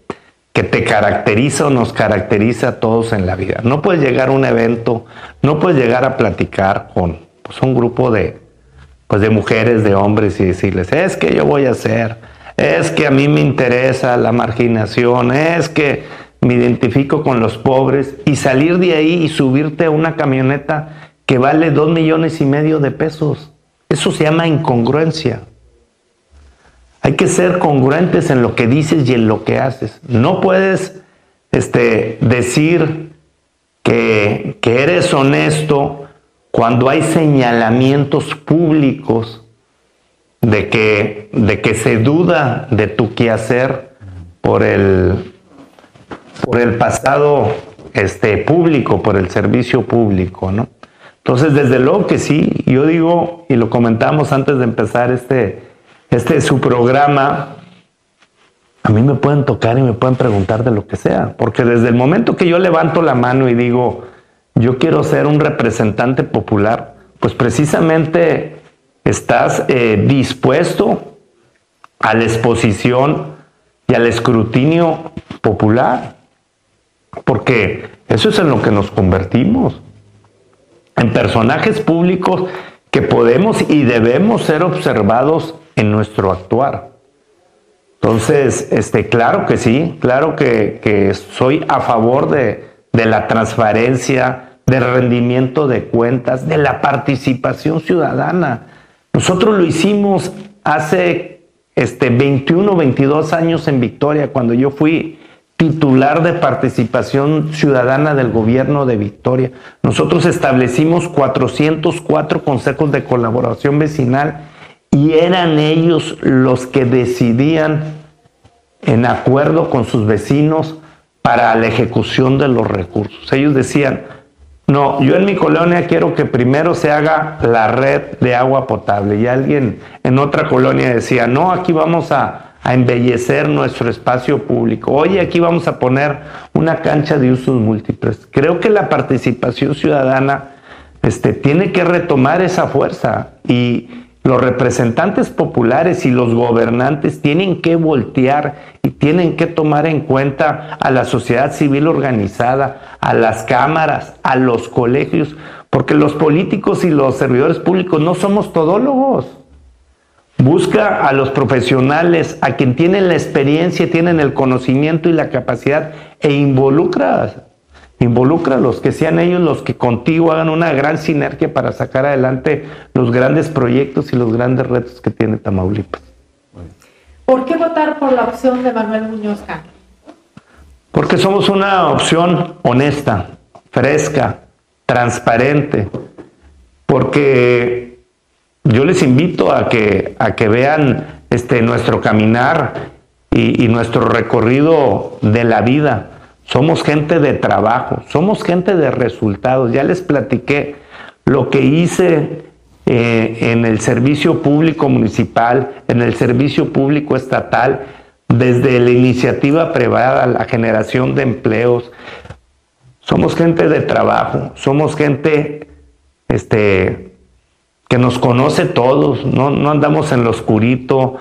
que te caracteriza o nos caracteriza a todos en la vida. No puedes llegar a un evento, no puedes llegar a platicar con pues, un grupo de, pues, de mujeres, de hombres y decirles, es que yo voy a hacer, es que a mí me interesa la marginación, es que me identifico con los pobres y salir de ahí y subirte a una camioneta que vale dos millones y medio de pesos. Eso se llama incongruencia. Hay que ser congruentes en lo que dices y en lo que haces. No puedes este, decir que, que eres honesto cuando hay señalamientos públicos de que, de que se duda de tu quehacer por el, por el pasado este, público, por el servicio público, ¿no? Entonces, desde luego que sí, yo digo, y lo comentamos antes de empezar este, este su programa, a mí me pueden tocar y me pueden preguntar de lo que sea, porque desde el momento que yo levanto la mano y digo, yo quiero ser un representante popular, pues precisamente estás eh, dispuesto a la exposición y al escrutinio popular, porque eso es en lo que nos convertimos, en personajes públicos que podemos y debemos ser observados en nuestro actuar. Entonces, este, claro que sí, claro que, soy a favor de, la transparencia, del rendimiento de cuentas, de la participación ciudadana. Nosotros lo hicimos hace este, 21, 22 años en Victoria, cuando yo fui titular de participación ciudadana del gobierno de Victoria. Nosotros establecimos 404 consejos de colaboración vecinal y eran ellos los que decidían en acuerdo con sus vecinos para la ejecución de los recursos. Ellos decían, no, yo en mi colonia quiero que primero se haga la red de agua potable. Y alguien en otra colonia decía, no, aquí vamos a, embellecer nuestro espacio público. Oye, aquí vamos a poner una cancha de usos múltiples. Creo que la participación ciudadana este, tiene que retomar esa fuerza y los representantes populares y los gobernantes tienen que voltear y tienen que tomar en cuenta a la sociedad civil organizada, a las cámaras, a los colegios, porque los políticos y los servidores públicos no somos todólogos. Busca a los profesionales, a quien tienen la experiencia, tienen el conocimiento y la capacidad e involucra los que sean ellos los que contigo hagan una gran sinergia para sacar adelante los grandes proyectos y los grandes retos que tiene Tamaulipas. ¿Por qué votar por la opción de Manuel Muñoz Porque somos una opción honesta, fresca, transparente, porque yo les invito a que, a que vean este, nuestro caminar y nuestro recorrido de la vida somos gente de trabajo, somos gente de resultados. Ya les platiqué lo que hice eh, en el servicio público municipal, en el servicio público estatal, desde la iniciativa privada, la generación de empleos. Somos gente de trabajo, somos gente este, que nos conoce todos, no, no andamos en lo oscurito,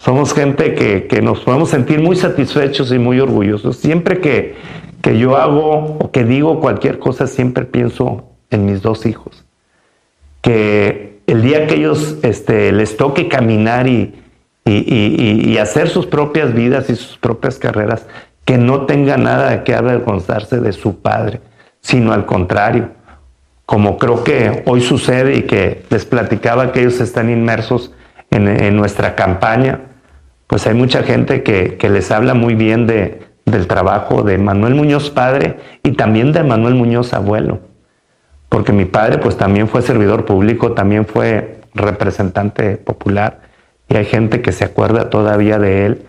somos gente que, nos podemos sentir muy satisfechos y muy orgullosos. Siempre que, yo hago o que digo cualquier cosa, siempre pienso en mis dos hijos. Que el día que ellos este, les toque caminar y, y, hacer sus propias vidas y sus propias carreras, que no tenga nada que avergonzarse de su padre, sino al contrario, como creo que hoy sucede y que les platicaba que ellos están inmersos en, en nuestra campaña pues hay mucha gente que, les habla muy bien de, del trabajo de Manuel Muñoz padre y también de Manuel Muñoz abuelo. Porque mi padre pues también fue servidor público, también fue representante popular y hay gente que se acuerda todavía de él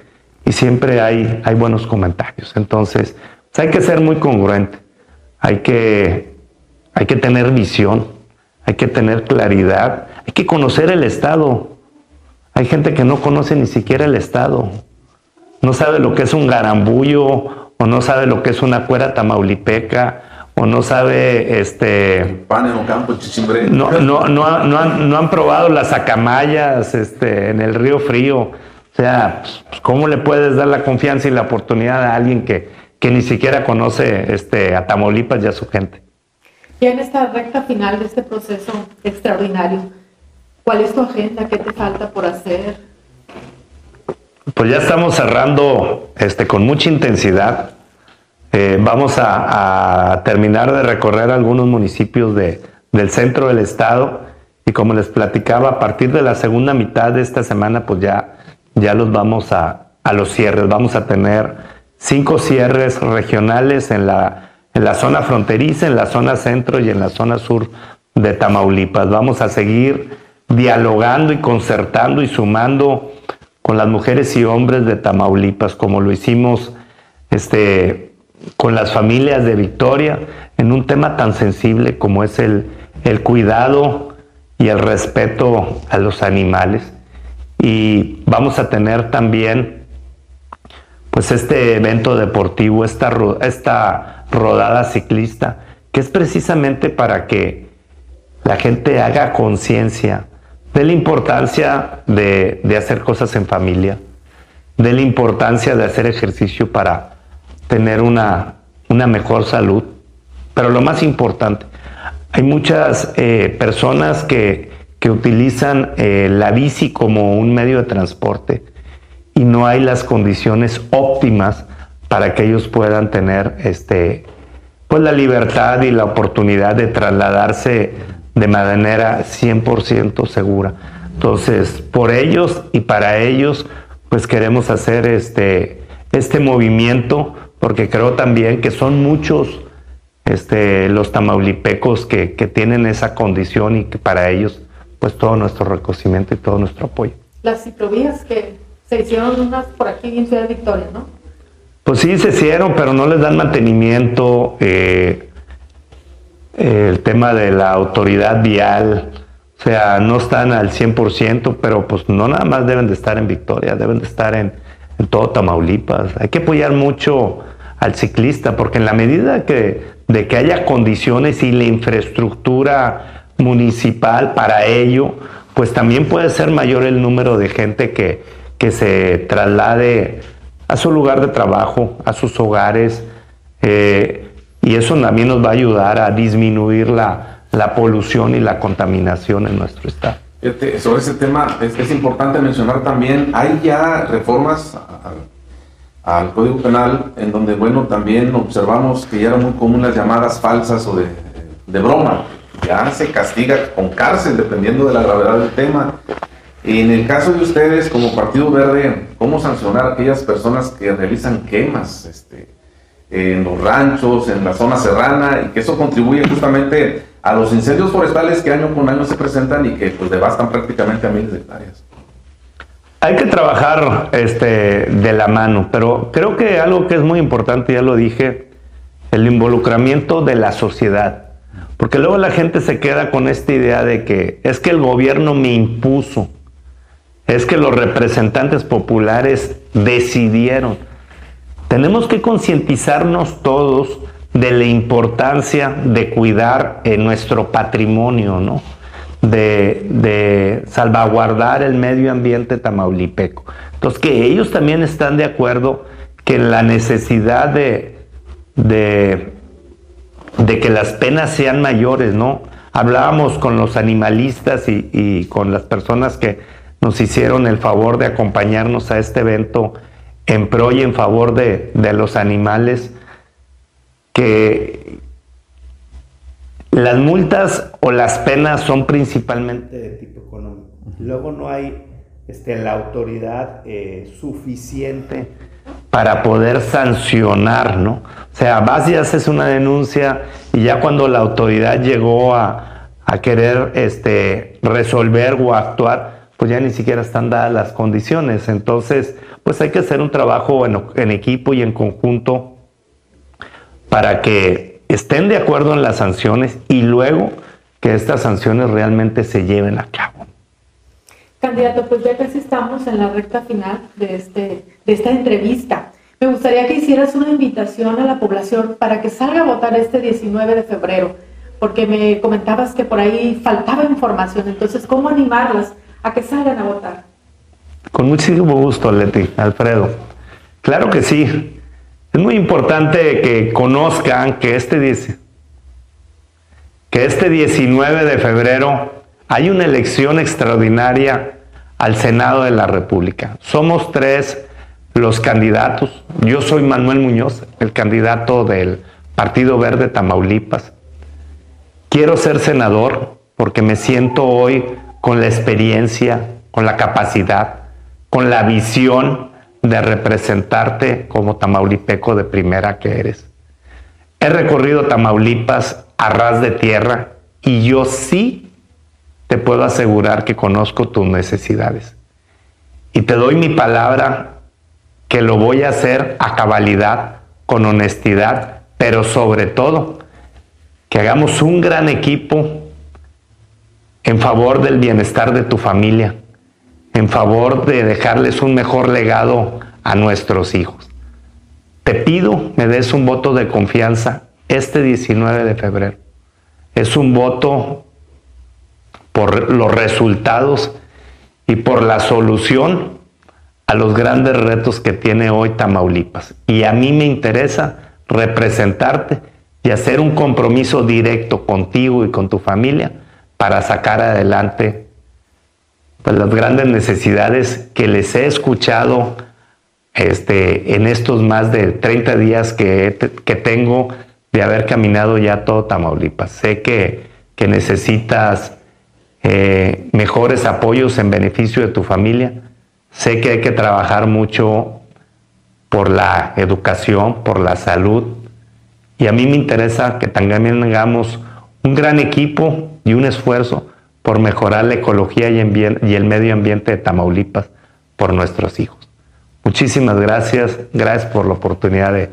y siempre hay, hay buenos comentarios. Entonces, pues, hay que ser muy congruente, hay que, hay que tener visión, hay que tener claridad, hay que conocer el Estado. Hay gente que no conoce ni siquiera el Estado, no sabe lo que es un garambullo, o no sabe lo que es una cuera tamaulipeca, o no sabe este pan en un campo chichimbre. No, no, no, han, no, han, probado las acamayas este, en el río frío. O sea, pues, ¿cómo le puedes dar la confianza y la oportunidad a alguien que, que ni siquiera conoce este, a Tamaulipas y a su gente? Ya en esta recta final de este proceso extraordinario, ¿Cuál es tu agenda? ¿Qué te falta por hacer? Pues ya estamos cerrando este, con mucha intensidad. Eh, vamos a, terminar de recorrer algunos municipios de, del centro del estado y como les platicaba, a partir de la segunda mitad de esta semana, pues ya, ya los vamos a, a los cierres. Vamos a tener cinco cierres regionales en la, en la zona fronteriza, en la zona centro y en la zona sur de Tamaulipas. Vamos a seguir dialogando y concertando y sumando con las mujeres y hombres de Tamaulipas, como lo hicimos este, con las familias de Victoria en un tema tan sensible como es el, el cuidado y el respeto a los animales. Y vamos a tener también pues este evento deportivo, esta, esta rodada ciclista, que es precisamente para que la gente haga conciencia de la importancia de, de, hacer cosas en familia, de la importancia de hacer ejercicio para tener una, una mejor salud. Pero lo más importante, hay muchas eh, personas que, que utilizan eh, la bici como un medio de transporte y no hay las condiciones óptimas para que ellos puedan tener este, pues la libertad y la oportunidad de trasladarse de manera 100% segura. Entonces, por ellos y para ellos, pues queremos hacer este, este movimiento, porque creo también que son muchos este, los tamaulipecos que, que tienen esa condición y que para ellos, pues todo nuestro reconocimiento y todo nuestro apoyo. Las ciclovías que se hicieron unas por aquí en Ciudad Victoria, ¿no? Pues sí, se hicieron, pero no les dan mantenimiento. Eh, el tema de la autoridad vial, o sea, no están al 100%, pero pues no nada más deben de estar en Victoria, deben de estar en, todo Tamaulipas. Hay que apoyar mucho al ciclista, porque en la medida que, de que haya condiciones y la infraestructura municipal para ello, pues también puede ser mayor el número de gente que, que se traslade a su lugar de trabajo, a sus hogares. Eh, y eso también nos va a ayudar a disminuir la, la polución y la contaminación en nuestro estado. sobre ese tema es, es, importante mencionar también, hay ya reformas al, al, Código Penal en donde, bueno, también observamos que ya era muy común las llamadas falsas o de, de broma. Ya se castiga con cárcel dependiendo de la gravedad del tema. Y en el caso de ustedes, como Partido Verde, ¿cómo sancionar a aquellas personas que realizan quemas? Este, en los ranchos, en la zona serrana, y que eso contribuye justamente a los incendios forestales que año con año se presentan y que pues devastan prácticamente a miles de hectáreas. Hay que trabajar este, de la mano, pero creo que algo que es muy importante, ya lo dije, el involucramiento de la sociedad. Porque luego la gente se queda con esta idea de que es que el gobierno me impuso, es que los representantes populares decidieron. Tenemos que concientizarnos todos de la importancia de cuidar eh, nuestro patrimonio, ¿no? De, salvaguardar el medio ambiente tamaulipeco. Entonces, que ellos también están de acuerdo que la necesidad de, de, que las penas sean mayores, ¿no? Hablábamos con los animalistas y con las personas que nos hicieron el favor de acompañarnos a este evento en pro y en favor de, los animales, que las multas o las penas son principalmente de tipo económico. Luego no hay este, la autoridad eh, suficiente para poder sancionar, ¿no? O sea, vas y haces una denuncia y ya cuando la autoridad llegó a, a querer este, resolver o actuar, pues ya ni siquiera están dadas las condiciones. Entonces, pues hay que hacer un trabajo en, equipo y en conjunto para que estén de acuerdo en las sanciones y luego que estas sanciones realmente se lleven a cabo. Candidato, pues ya casi estamos en la recta final de, este, de esta entrevista. Me gustaría que hicieras una invitación a la población para que salga a votar este 19 de febrero, porque me comentabas que por ahí faltaba información. Entonces, ¿cómo animarlas a que salgan a votar? Con muchísimo gusto, Leti, Alfredo. Claro que sí. Es muy importante que conozcan que este, que este 19 de febrero hay una elección extraordinaria al Senado de la República. Somos tres los candidatos. Yo soy Manuel Muñoz, el candidato del Partido Verde Tamaulipas. Quiero ser senador porque me siento hoy con la experiencia, con la capacidad con la visión de representarte como tamaulipeco de primera que eres. He recorrido Tamaulipas a ras de tierra y yo sí te puedo asegurar que conozco tus necesidades. Y te doy mi palabra que lo voy a hacer a cabalidad con honestidad, pero sobre todo que hagamos un gran equipo en favor del bienestar de tu familia, en favor de dejarles un mejor legado a nuestros hijos. Te pido me des un voto de confianza este 19 de febrero. Es un voto por los resultados y por la solución a los grandes retos que tiene hoy Tamaulipas. Y a mí me interesa representarte y hacer un compromiso directo contigo y con tu familia para sacar adelante pues, las grandes necesidades que les he escuchado este, en estos más de 30 días que, que tengo de haber caminado ya todo Tamaulipas. Sé que, que necesitas eh, mejores apoyos en beneficio de tu familia. Sé que hay que trabajar mucho por la educación, por la salud. Y a mí me interesa que también tengamos un gran equipo y un esfuerzo por mejorar la ecología y, el medio ambiente de Tamaulipas por nuestros hijos. Muchísimas gracias, gracias por la oportunidad de,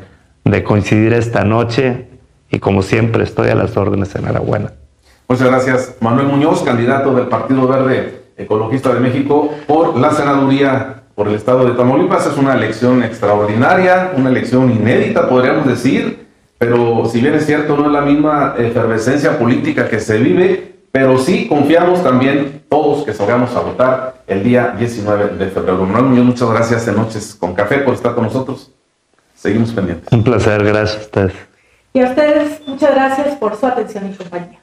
coincidir esta noche y como siempre estoy a las órdenes, enhorabuena. Muchas gracias. Manuel Muñoz, candidato del Partido Verde Ecologista de México por la senaduría por el estado de Tamaulipas. Es una elección extraordinaria, una elección inédita, podríamos decir, pero si bien es cierto, no es la misma efervescencia política que se vive, pero sí confiamos también todos que salgamos a votar el día 19 de febrero. Manuel Muñoz, muchas gracias de Noches con Café por estar con nosotros. Seguimos pendientes. Un placer, gracias a ustedes. Y a ustedes, muchas gracias por su atención y compañía.